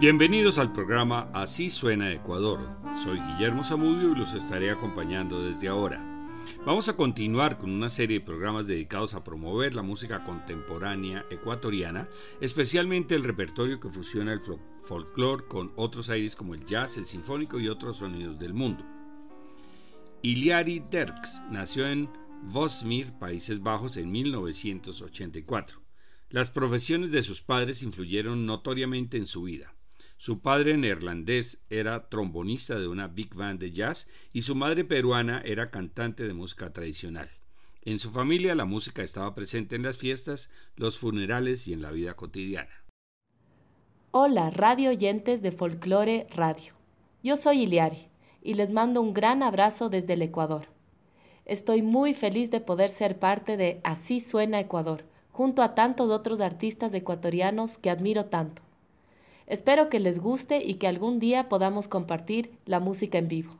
Bienvenidos al programa Así suena Ecuador. Soy Guillermo Zamudio y los estaré acompañando desde ahora. Vamos a continuar con una serie de programas dedicados a promover la música contemporánea ecuatoriana, especialmente el repertorio que fusiona el folclore con otros aires como el jazz, el sinfónico y otros sonidos del mundo. Iliari Derks nació en Vosmir, Países Bajos, en 1984. Las profesiones de sus padres influyeron notoriamente en su vida. Su padre neerlandés era trombonista de una big band de jazz y su madre peruana era cantante de música tradicional. En su familia la música estaba presente en las fiestas, los funerales y en la vida cotidiana. Hola, radio oyentes de Folklore Radio. Yo soy Iliari y les mando un gran abrazo desde el Ecuador. Estoy muy feliz de poder ser parte de Así Suena Ecuador, junto a tantos otros artistas ecuatorianos que admiro tanto. Espero que les guste y que algún día podamos compartir la música en vivo.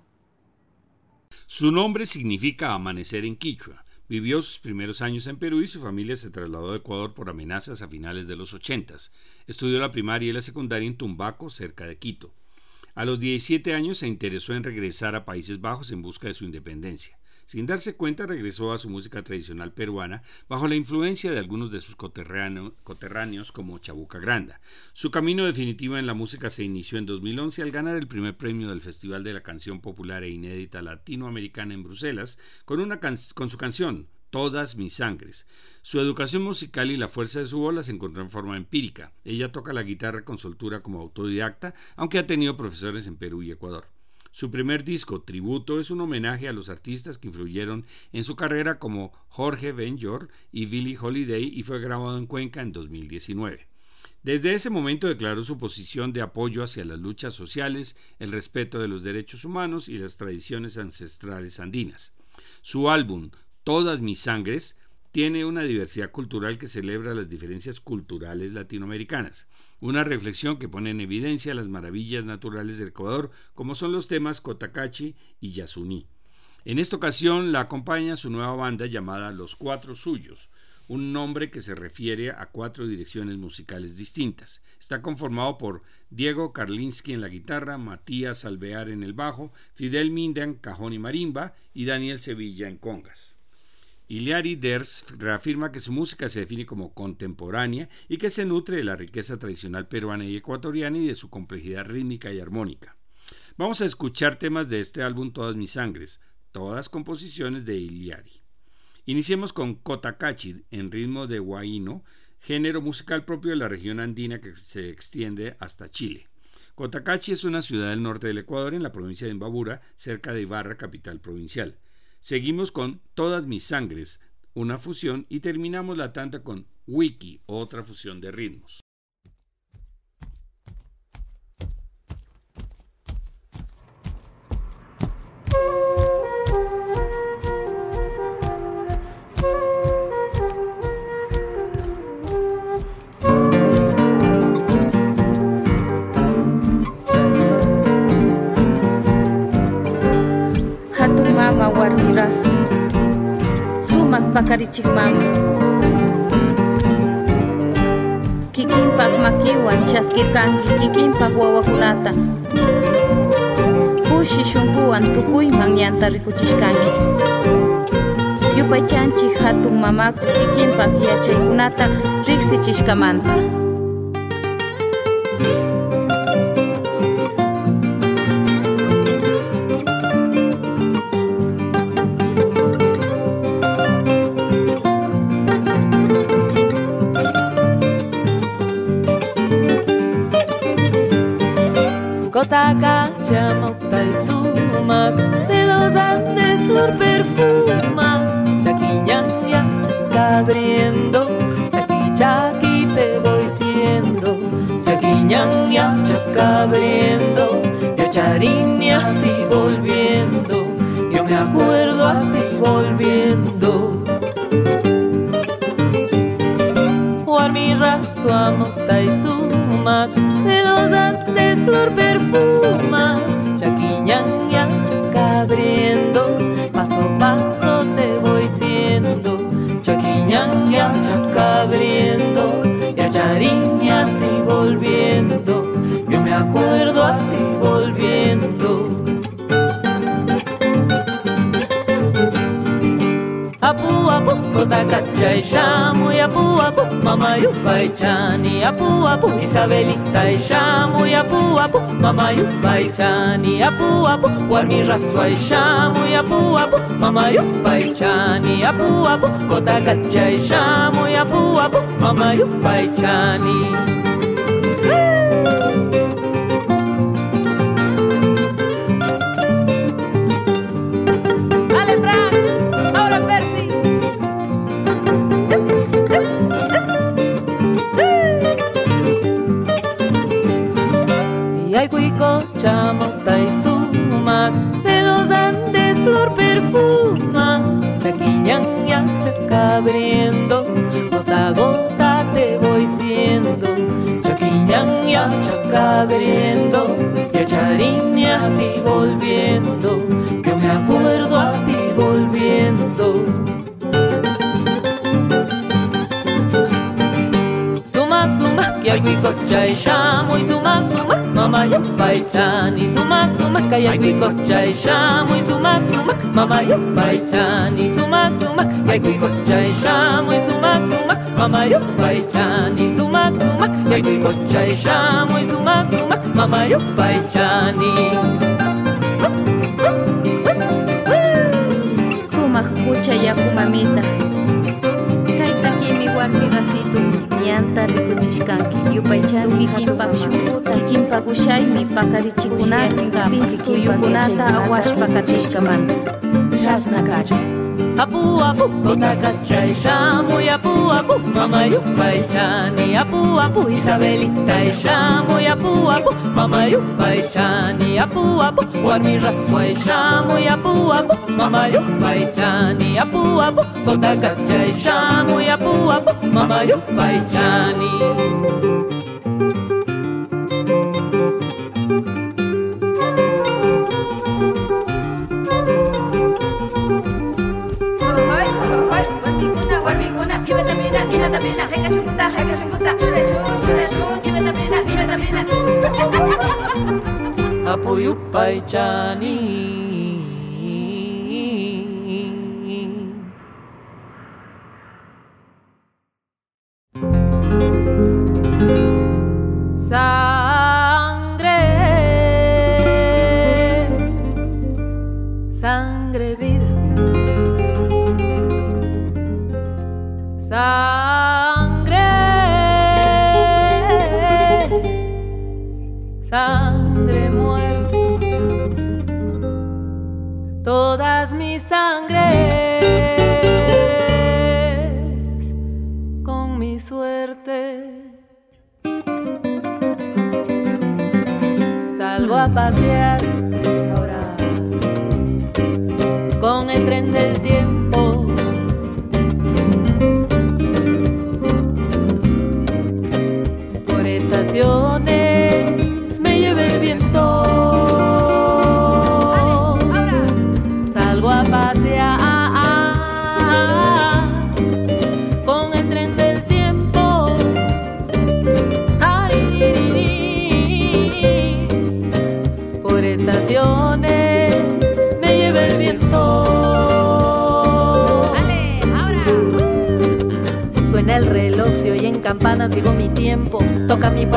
Su nombre significa amanecer en Quichua. Vivió sus primeros años en Perú y su familia se trasladó a Ecuador por amenazas a finales de los ochentas. Estudió la primaria y la secundaria en Tumbaco, cerca de Quito. A los 17 años se interesó en regresar a Países Bajos en busca de su independencia. Sin darse cuenta, regresó a su música tradicional peruana bajo la influencia de algunos de sus coterráneos como Chabuca Granda. Su camino definitivo en la música se inició en 2011 al ganar el primer premio del Festival de la Canción Popular e Inédita Latinoamericana en Bruselas con, su canción todas mis sangres. Su educación musical y la fuerza de su voz se encontró en forma empírica. Ella toca la guitarra con soltura como autodidacta, aunque ha tenido profesores en Perú y Ecuador. Su primer disco, Tributo, es un homenaje a los artistas que influyeron en su carrera como Jorge Benjor y Billie Holiday y fue grabado en Cuenca en 2019. Desde ese momento declaró su posición de apoyo hacia las luchas sociales, el respeto de los derechos humanos y las tradiciones ancestrales andinas. Su álbum, Todas mis sangres, tiene una diversidad cultural que celebra las diferencias culturales latinoamericanas. Una reflexión que pone en evidencia las maravillas naturales del Ecuador, como son los temas Cotacachi y Yasuní. En esta ocasión la acompaña su nueva banda llamada Los Cuatro Suyos, un nombre que se refiere a cuatro direcciones musicales distintas. Está conformado por Diego Karlinski en la guitarra, Matías Alvear en el bajo, Fidel Minda en cajón y marimba y Daniel Sevilla en congas. Iliari Ders reafirma que su música se define como contemporánea y que se nutre de la riqueza tradicional peruana y ecuatoriana y de su complejidad rítmica y armónica. Vamos a escuchar temas de este álbum Todas mis sangres, todas composiciones de Iliari. Iniciemos con Cotacachi en ritmo de huayno, género musical propio de la región andina que se extiende hasta Chile. Cotacachi es una ciudad del norte del Ecuador en la provincia de Imbabura, cerca de Ibarra, capital provincial. Seguimos con Todas mis sangres, una fusión, y terminamos la tanta con Wiki, otra fusión de ritmos. Pakarichikmama kikinpak makiwan chaskirkanki kikinpak wawakunata kushi shunkuwan tukuyman ñanta rikuchishkanki yupaychanchik hatun mamaku kikinpak yachaykunata riksichishkamanta Chamotta y volviendo. Apu apu cotacacha y llamo y apu apu mamayupa y chani apu apu Isabelita y llamo y apu apu mamayupa y chani apu apu Warmi rasua y llamo y apu apu mamayupa y chani apu apu cotacacha y llamo y apu apu mamayupa y chani. Chaquiñaña chacabriendo gota a gota te voy siendo. Chaquiñaña chacabriendo y a chariña a ti volviendo que me acuerdo a ti volviendo. Sumac sumac y algo y cocha y chamo y sumac sumac mama yo baitani zuma zuma kaya gwikocha shamu zuma zuma mama yo baitani zuma zuma kaya gwikocha shamu zuma zuma mama yo baitani zuma zuma kaya gwikocha shamu zuma zuma mama yo baitani Sumak kucha yaku mamita Kaita kimi warmi rasitu ñanta rikuchishkanki yupaychani kikinpak shunkuta kikinpak ushaymi pakarichikunata suyukunata awashpa katishkamanta chasna kachu Apu apu kota kachay shamu apu apu mama yupay chani. Apu apu Isabelita y shamu apu apu mama yupay chani. Apu apu warmi raswa y shamu apu apu mama yupay chani. Apu apu kota kachay shamu apu apu mama yupay chani Apoyo Paichani.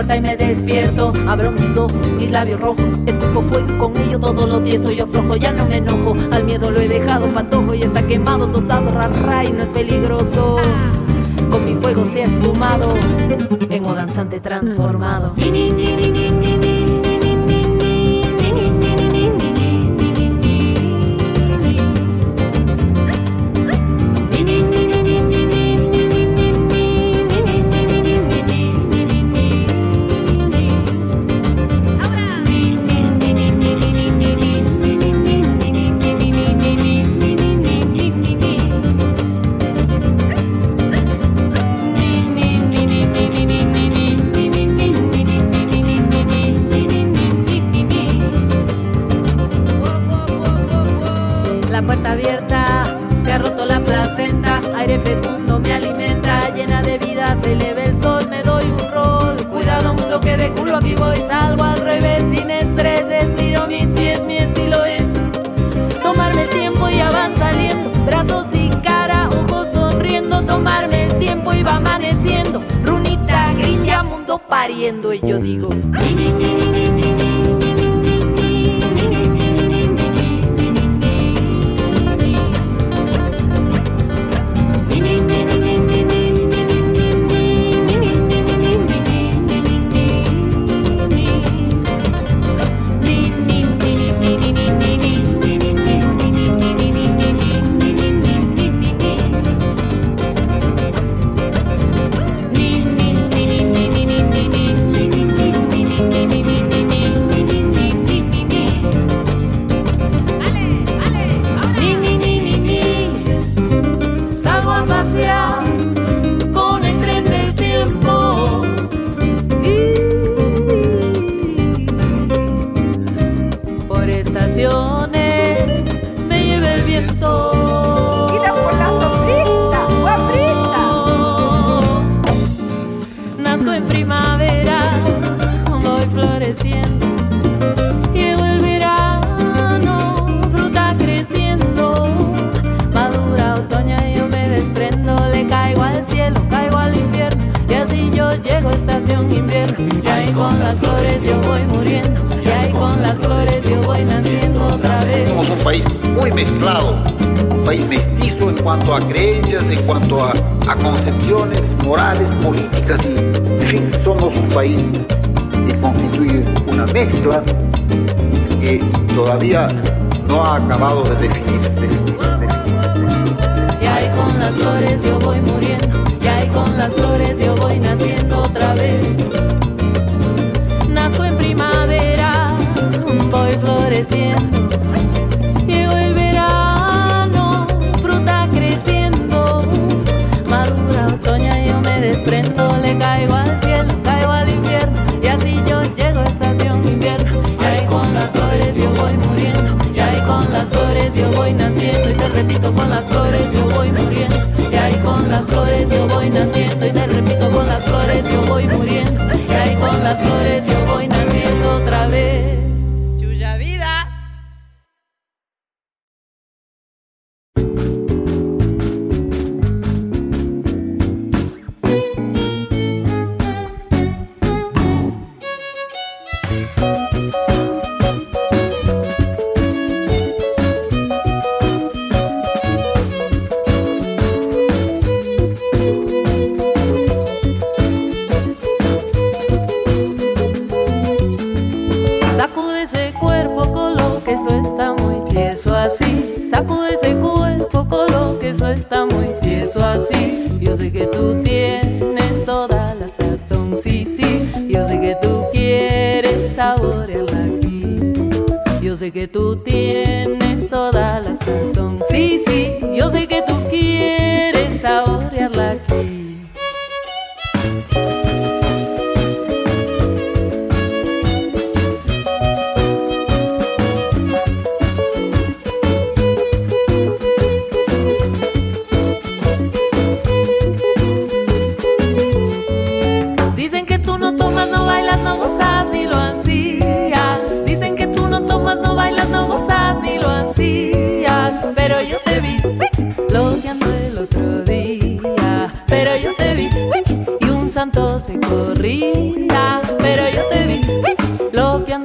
Y me despierto. Abro mis ojos, mis labios rojos. Escupo fuego con ello todo lo tieso. Yo aflojo, ya no me enojo. Al miedo lo he dejado patojo y está quemado, tostado, rarra y no es peligroso. Con mi fuego se ha esfumado, en danzante transformado. cuando le caigo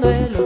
suelo.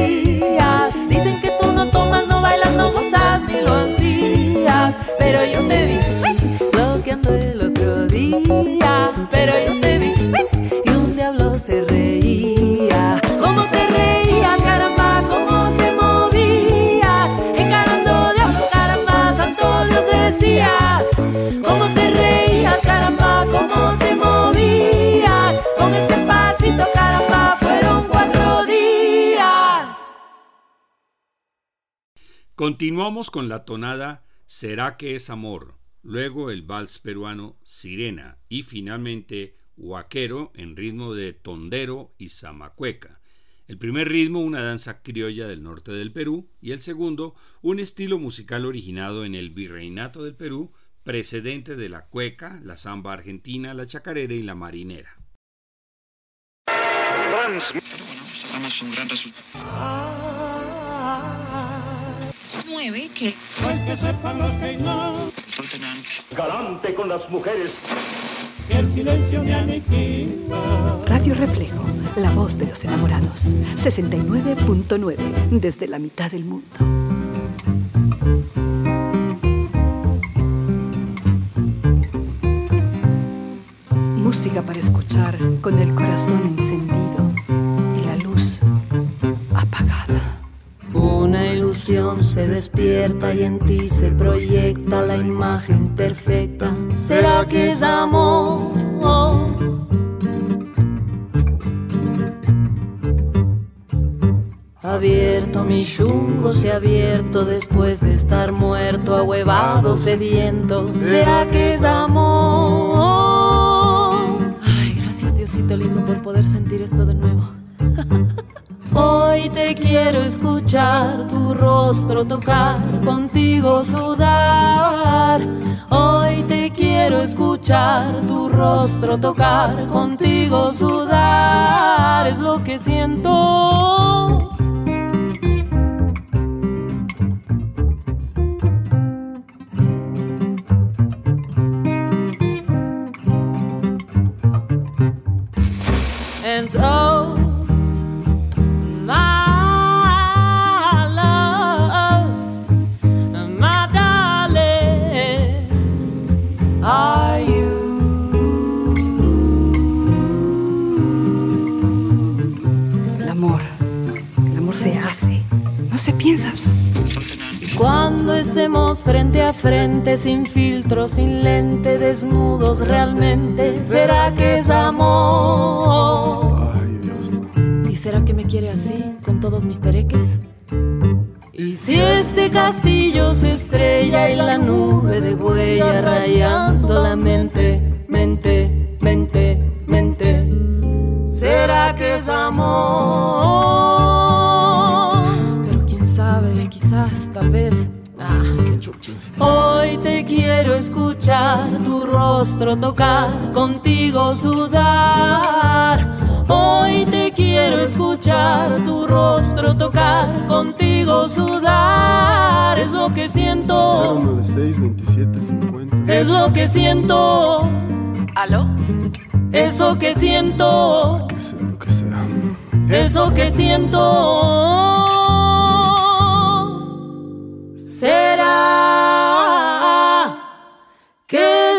Continuamos con la tonada Será que es amor, luego el vals peruano Sirena y finalmente Huaquero en ritmo de tondero y zamacueca. El primer ritmo, una danza criolla del norte del Perú, y el segundo, un estilo musical originado en el virreinato del Perú, precedente de la cueca, la samba argentina, la chacarera y la marinera. 2009 que... Pues que sepan los que no. Galante con las mujeres. El silencio me aniquila. Radio Reflejo, la voz de los enamorados. 69.9, desde la mitad del mundo. Música para escuchar con el corazón encendido ilusión se despierta y en ti se proyecta la imagen perfecta. ¿Será que es amor? Abierto mi chungo se ha abierto después de estar muerto, ahuevado, sediento. ¿Será que es amor? Ay, gracias Diosito lindo por poder sentir esto de nuevo. Te quiero escuchar, tu rostro tocar, contigo sudar. Hoy te quiero escuchar, tu rostro tocar, contigo sudar. Es lo que siento. Frente a frente, sin filtro, sin lente, desnudos realmente, ¿será que es amor? Ay, Dios no. ¿Y será que me quiere así, con todos mis tereques? Y si este castillo se estrella y la nube de huella rayando la mente, mente, mente, mente, ¿será que es amor? Escuchar, tu rostro tocar, contigo sudar. Hoy te quiero escuchar, tu rostro tocar, contigo sudar. Es lo que siento. 096 Es lo que siento. ¿Aló? Eso que siento. Que sea lo que sea. Eso que siento. será que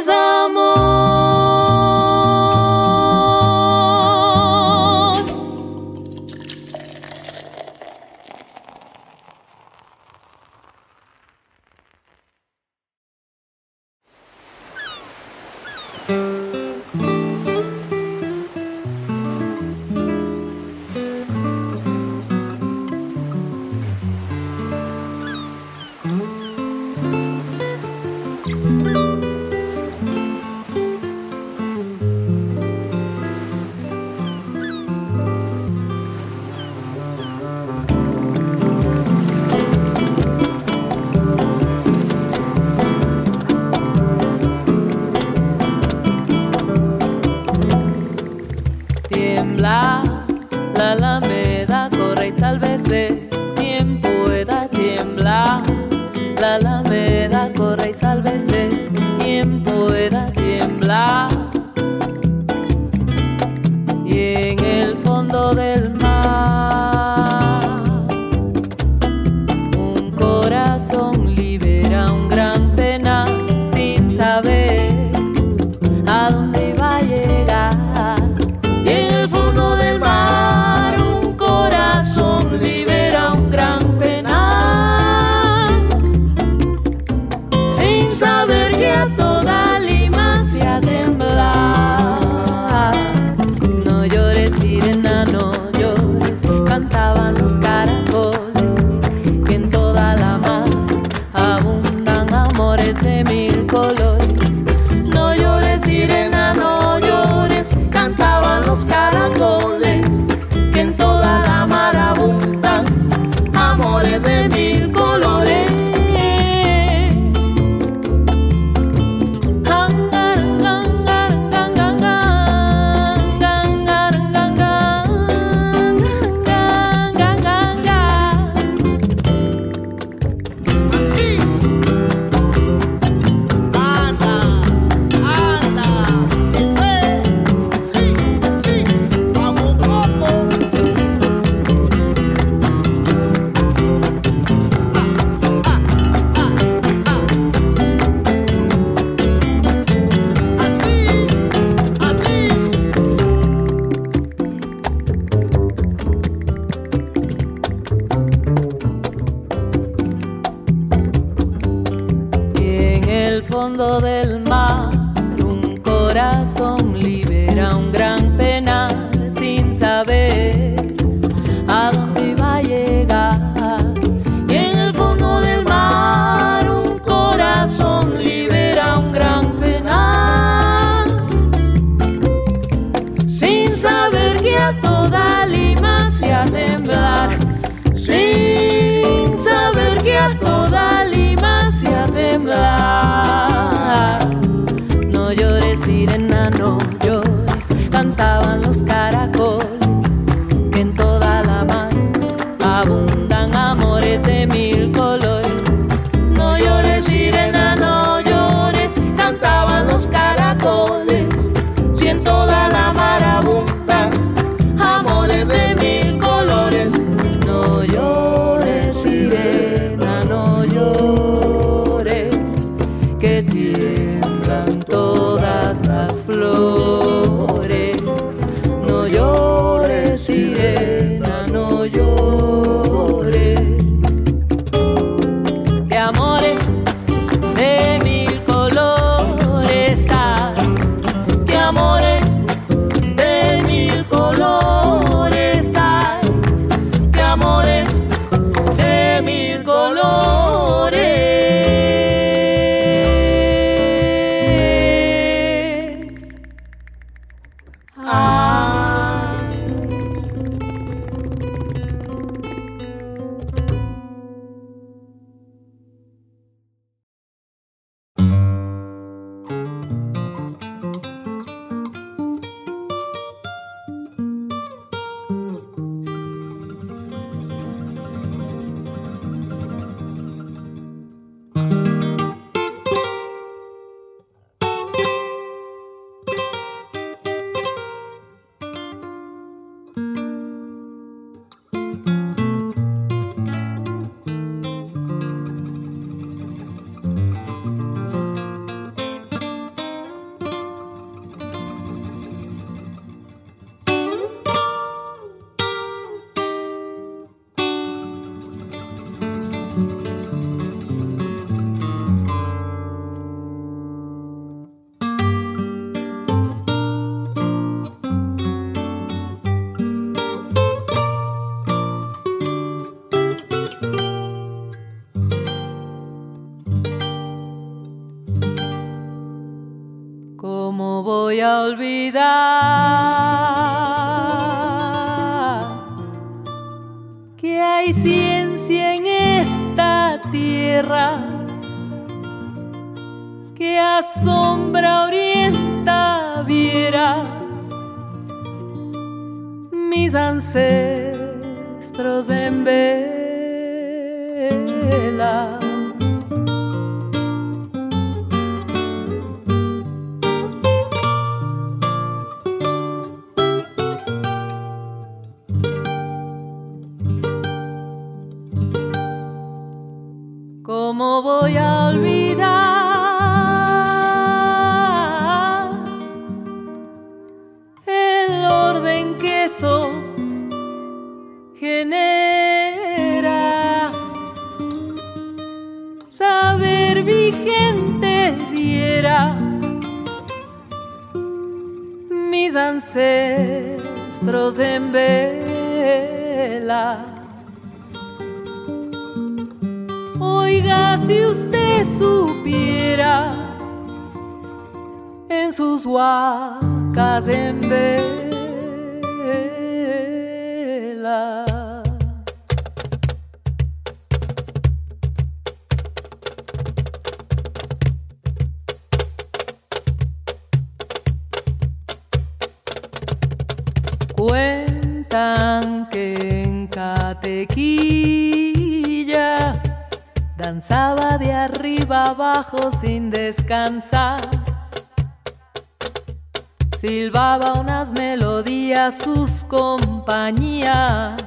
Silbaba unas melodías sus compañías.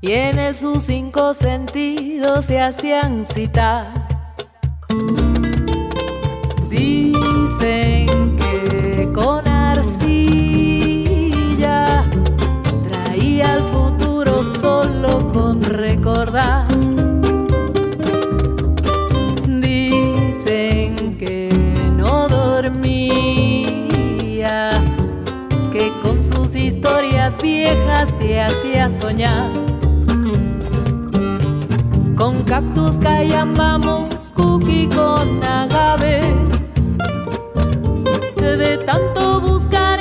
Y en sus cinco sentidos se hacían citar. Viejas te hacía soñar. Con cactus callambamos, cookie con agave. De tanto buscar,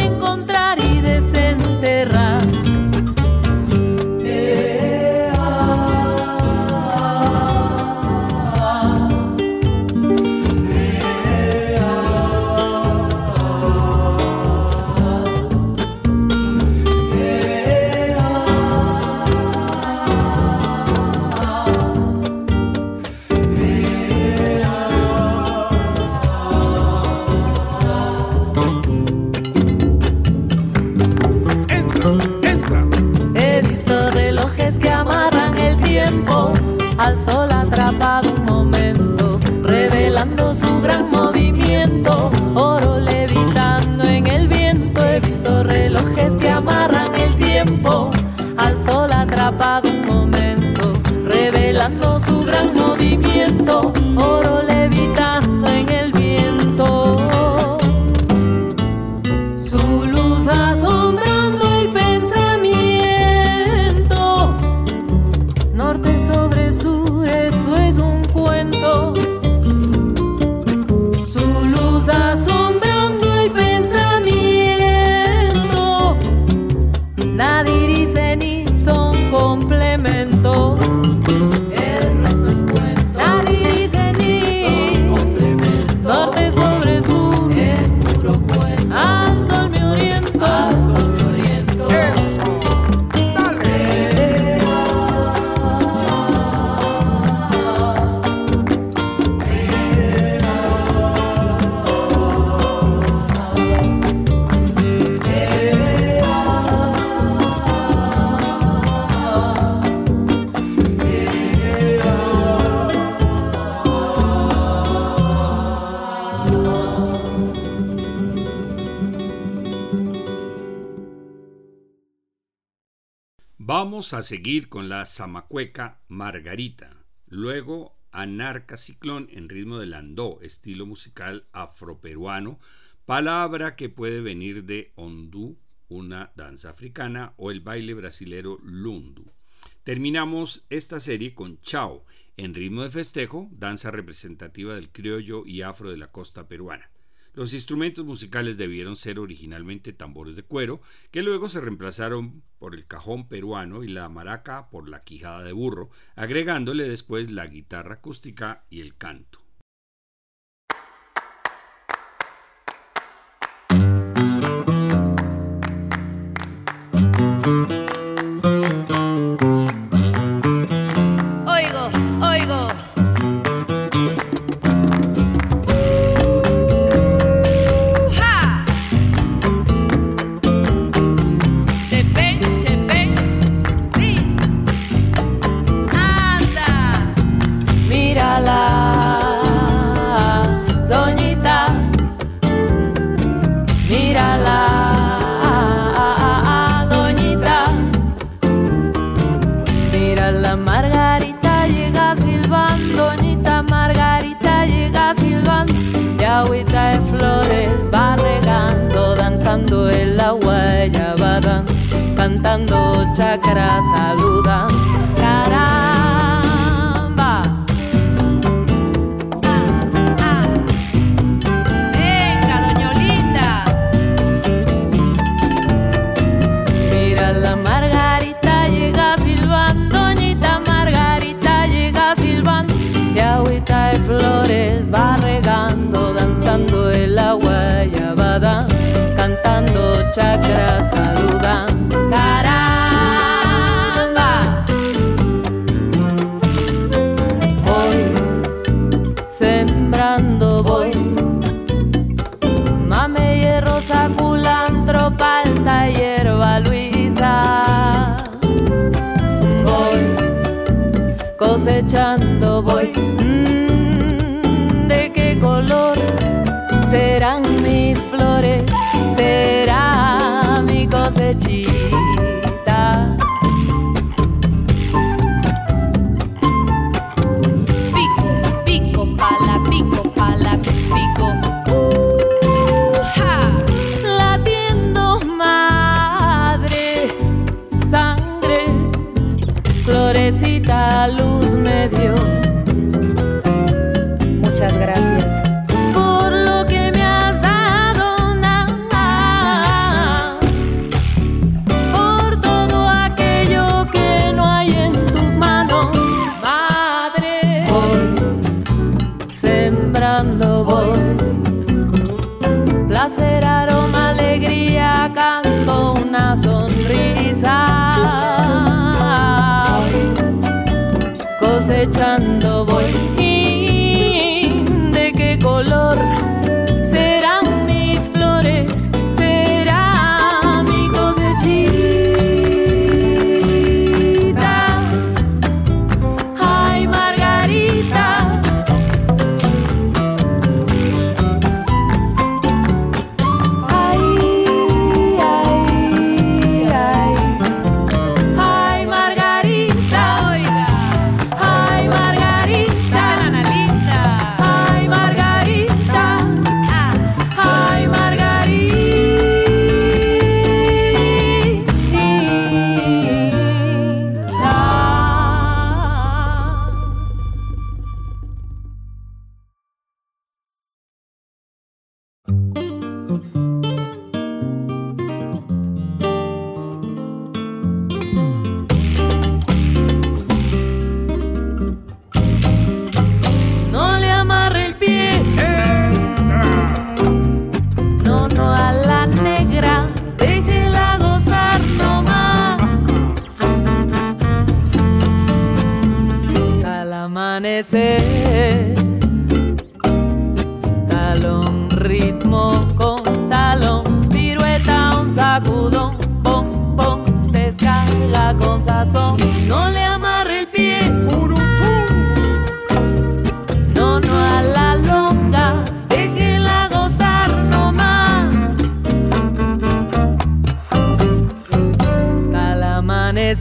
a seguir con la zamacueca Margarita, luego Anarca Ciclón en ritmo de landó, estilo musical afroperuano, palabra que puede venir de ondú, una danza africana, o el baile brasilero lundu. Terminamos esta serie con Chao, en ritmo de festejo, danza representativa del criollo y afro de la costa peruana. Los instrumentos musicales debieron ser originalmente tambores de cuero, que luego se reemplazaron por el cajón peruano y la maraca por la quijada de burro, agregándole después la guitarra acústica y el canto. chácaras saludan. Caramba. Venga, doñolinda. Mira la Margarita llega silbando, doñita Margarita llega silbando. De agüita de flores va regando, danzando el agua y abada, cantando chácaras.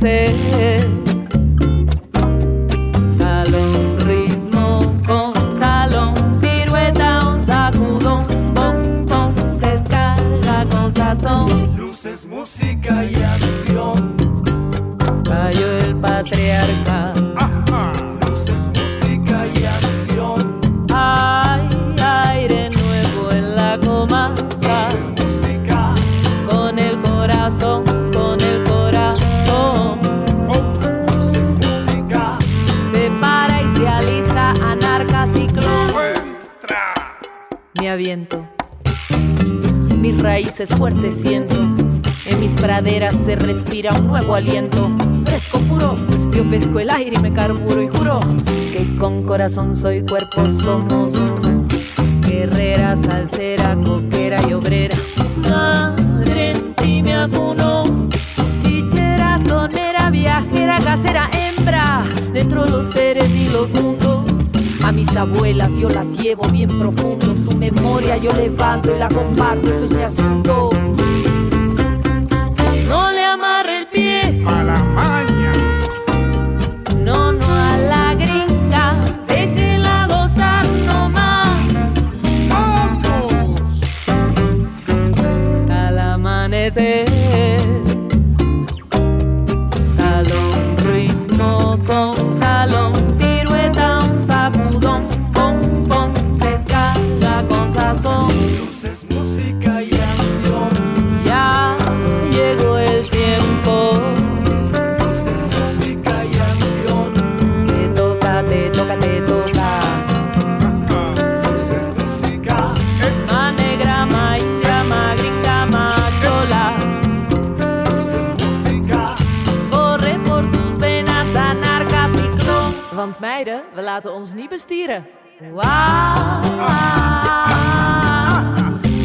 amanecer. corazón, soy cuerpo, son es música y acción. Ya llegó el tiempo. Pues es música y acción. Te toca, te toca, te toca. Pues es música. Eh. Ma negra, ma ingra, ma. Pues es música. Corre por tus venas, anarca, ciclón. Want meiden, we laten ons niet bestieren. Wow. Ah.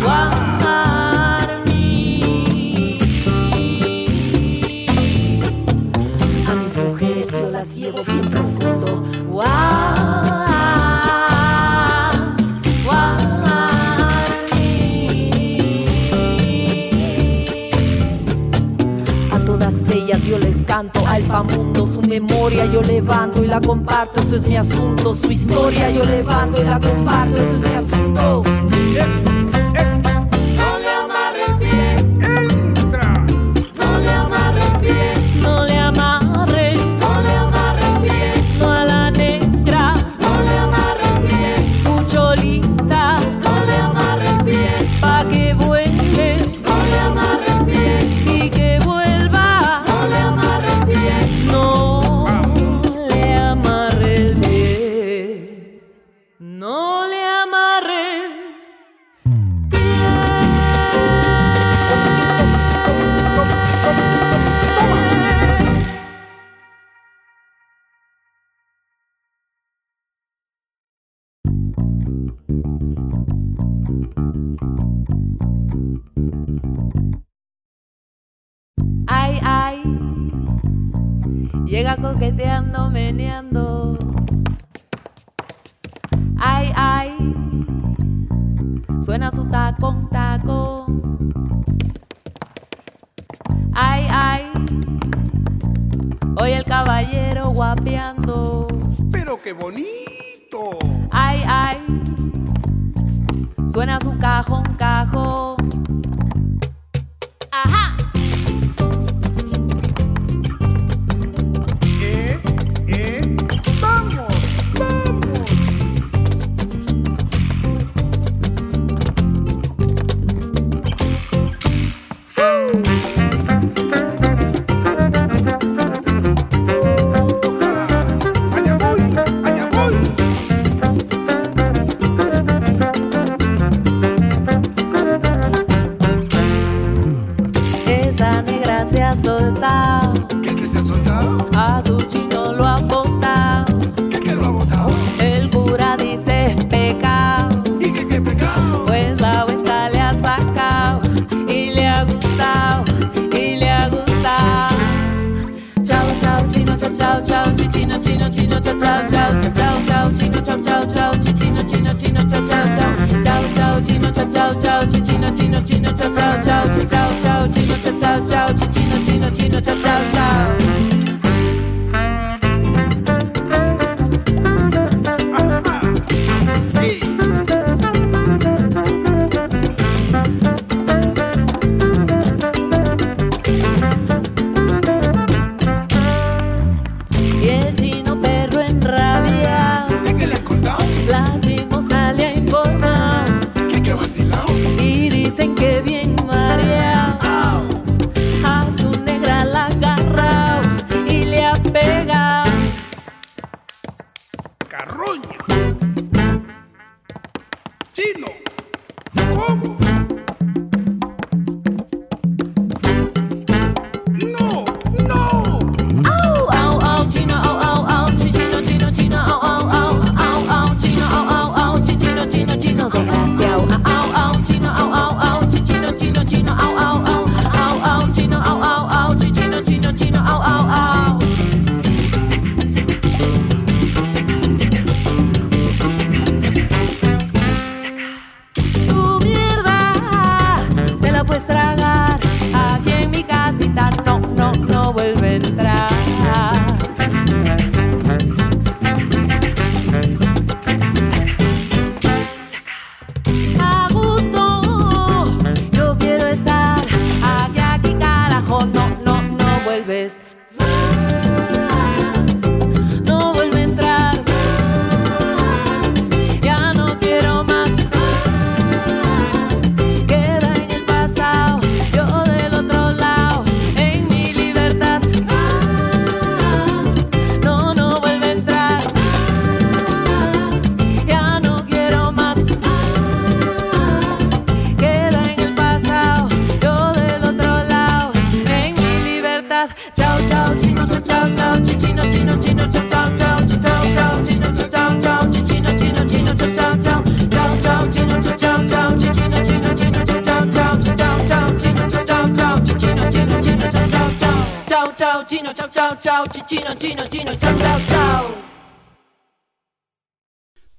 A mis mujeres yo las llevo bien profundo. Ellas yo les canto mundo su memoria yo levanto y la comparto, eso es mi asunto, su historia yo levanto y la comparto, eso es mi asunto. Llega coqueteando, meneando. Ay, ay. Suena su tacón, tacón. Ay, ay. Hoy el caballero guapeando. Pero qué bonito. Ay, ay. Suena su cajón, cajón.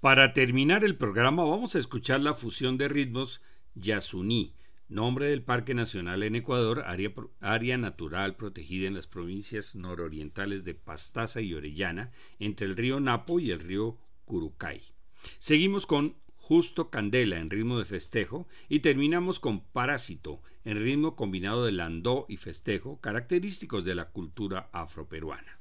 Para terminar el programa vamos a escuchar la fusión de ritmos Yasuní nombre del Parque Nacional en Ecuador, área, natural protegida en las provincias nororientales de Pastaza y Orellana, entre el río Napo y el río Curucay. Seguimos con Justo Candela en ritmo de festejo y terminamos con Parásito en ritmo combinado de landó y festejo, característicos de la cultura afroperuana.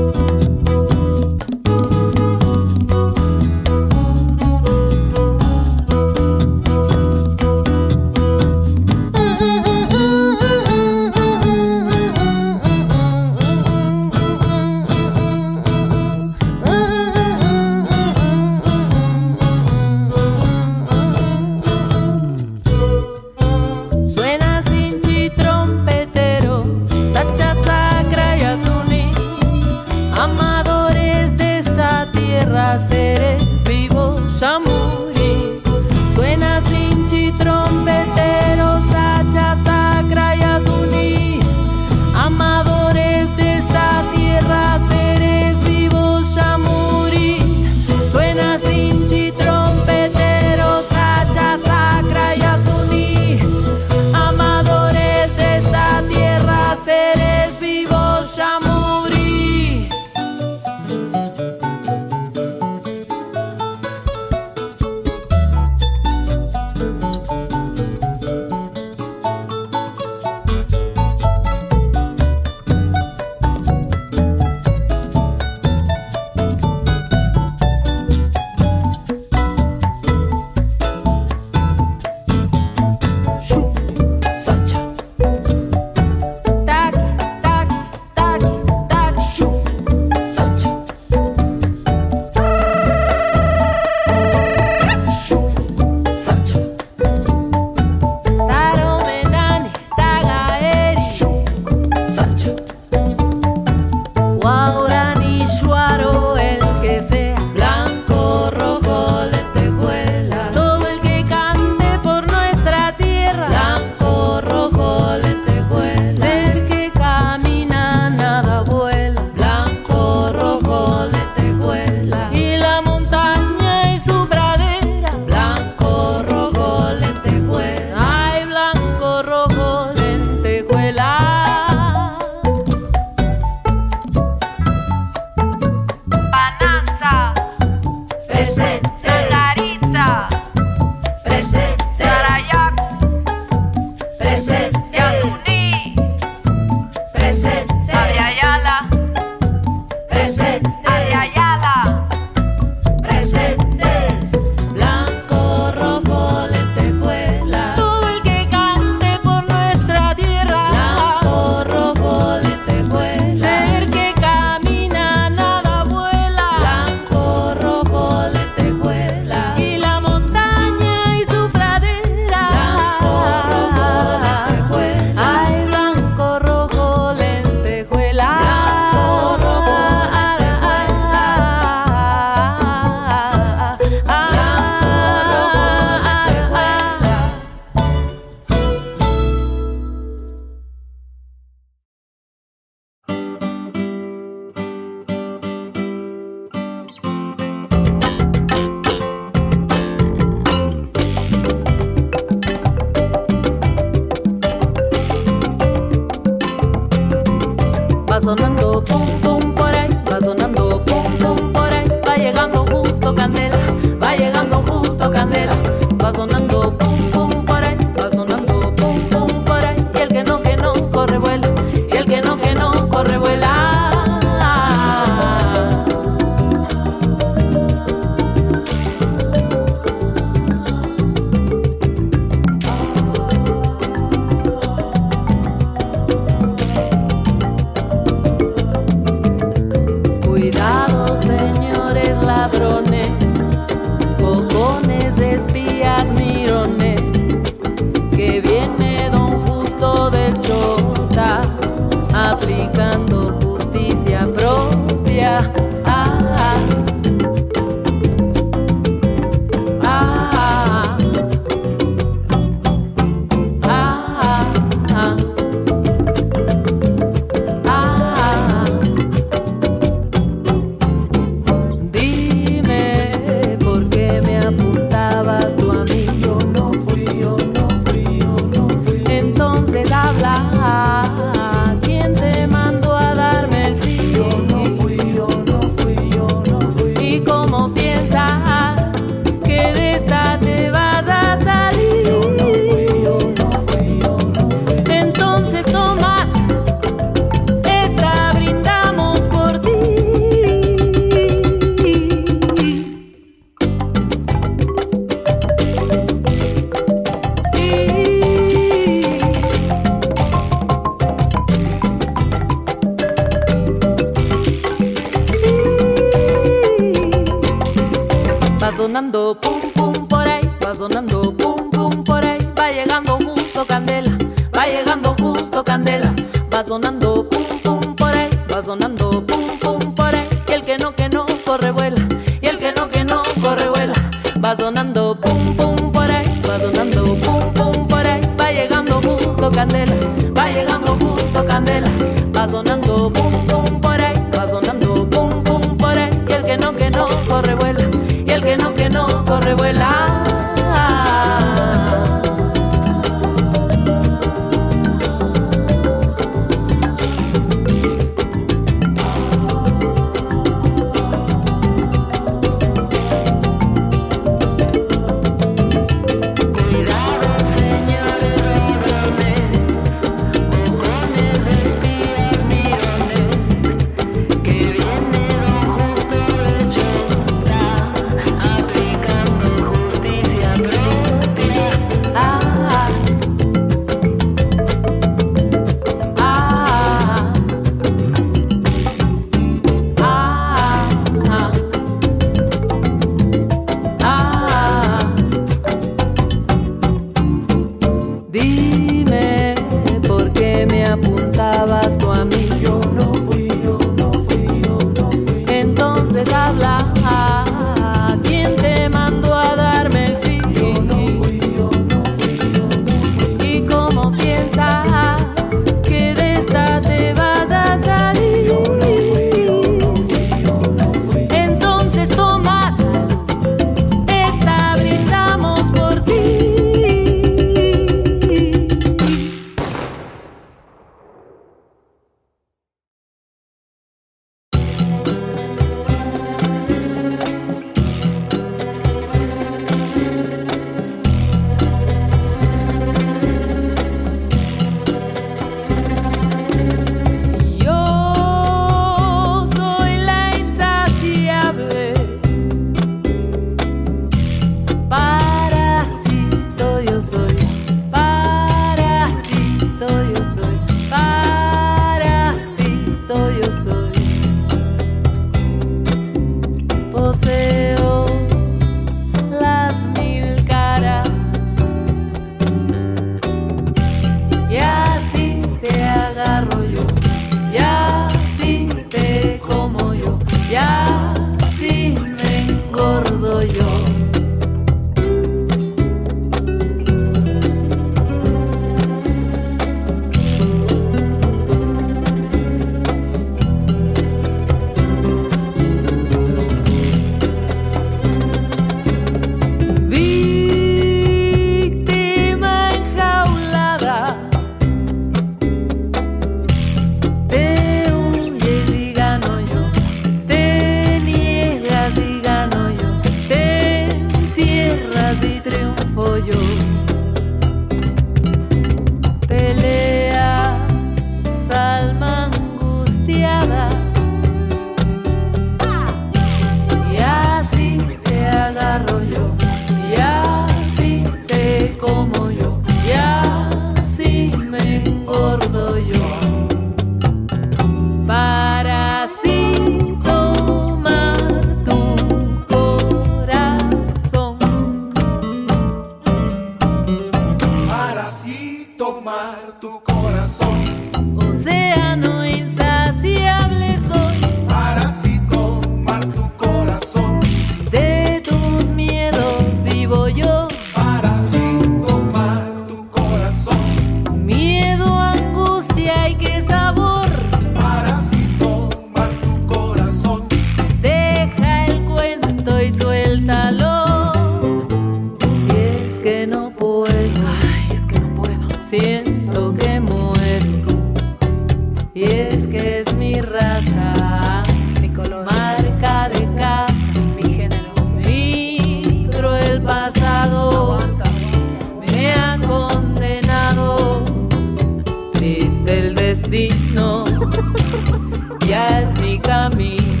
também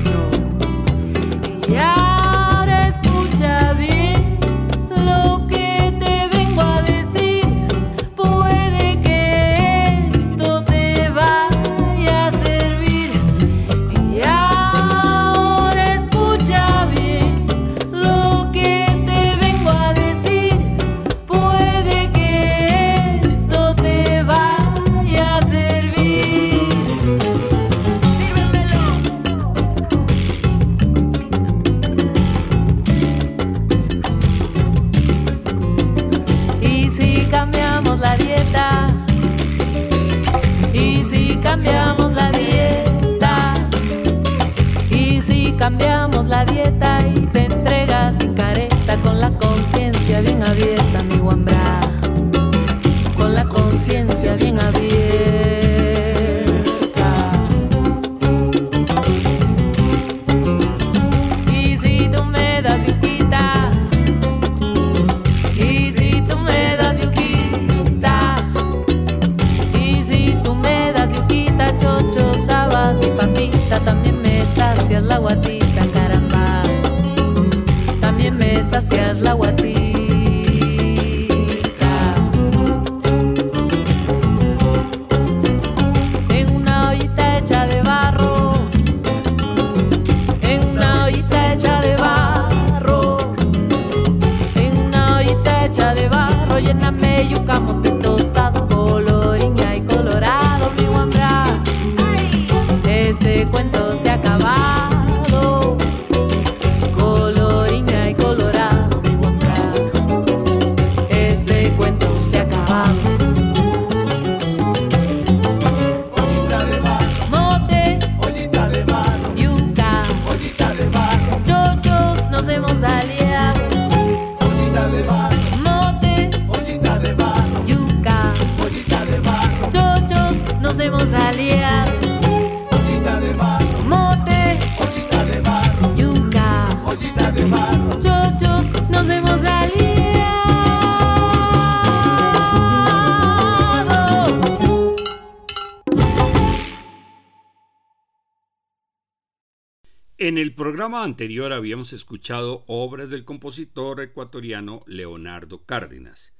programa anterior habíamos escuchado obras del compositor ecuatoriano Leonardo Cárdenas.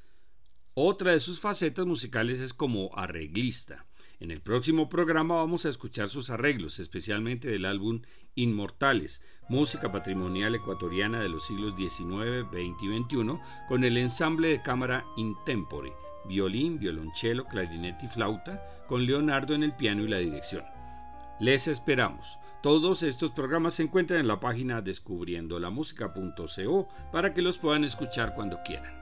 Otra de sus facetas musicales es como arreglista. En el próximo programa vamos a escuchar sus arreglos, especialmente del álbum Inmortales, música patrimonial ecuatoriana de los siglos XIX, XX y XXI, con el ensamble de cámara Intempore, violín, violonchelo, clarinete y flauta, con Leonardo en el piano y la dirección. Les esperamos. Todos estos programas se encuentran en la página descubriendolamusica.co para que los puedan escuchar cuando quieran.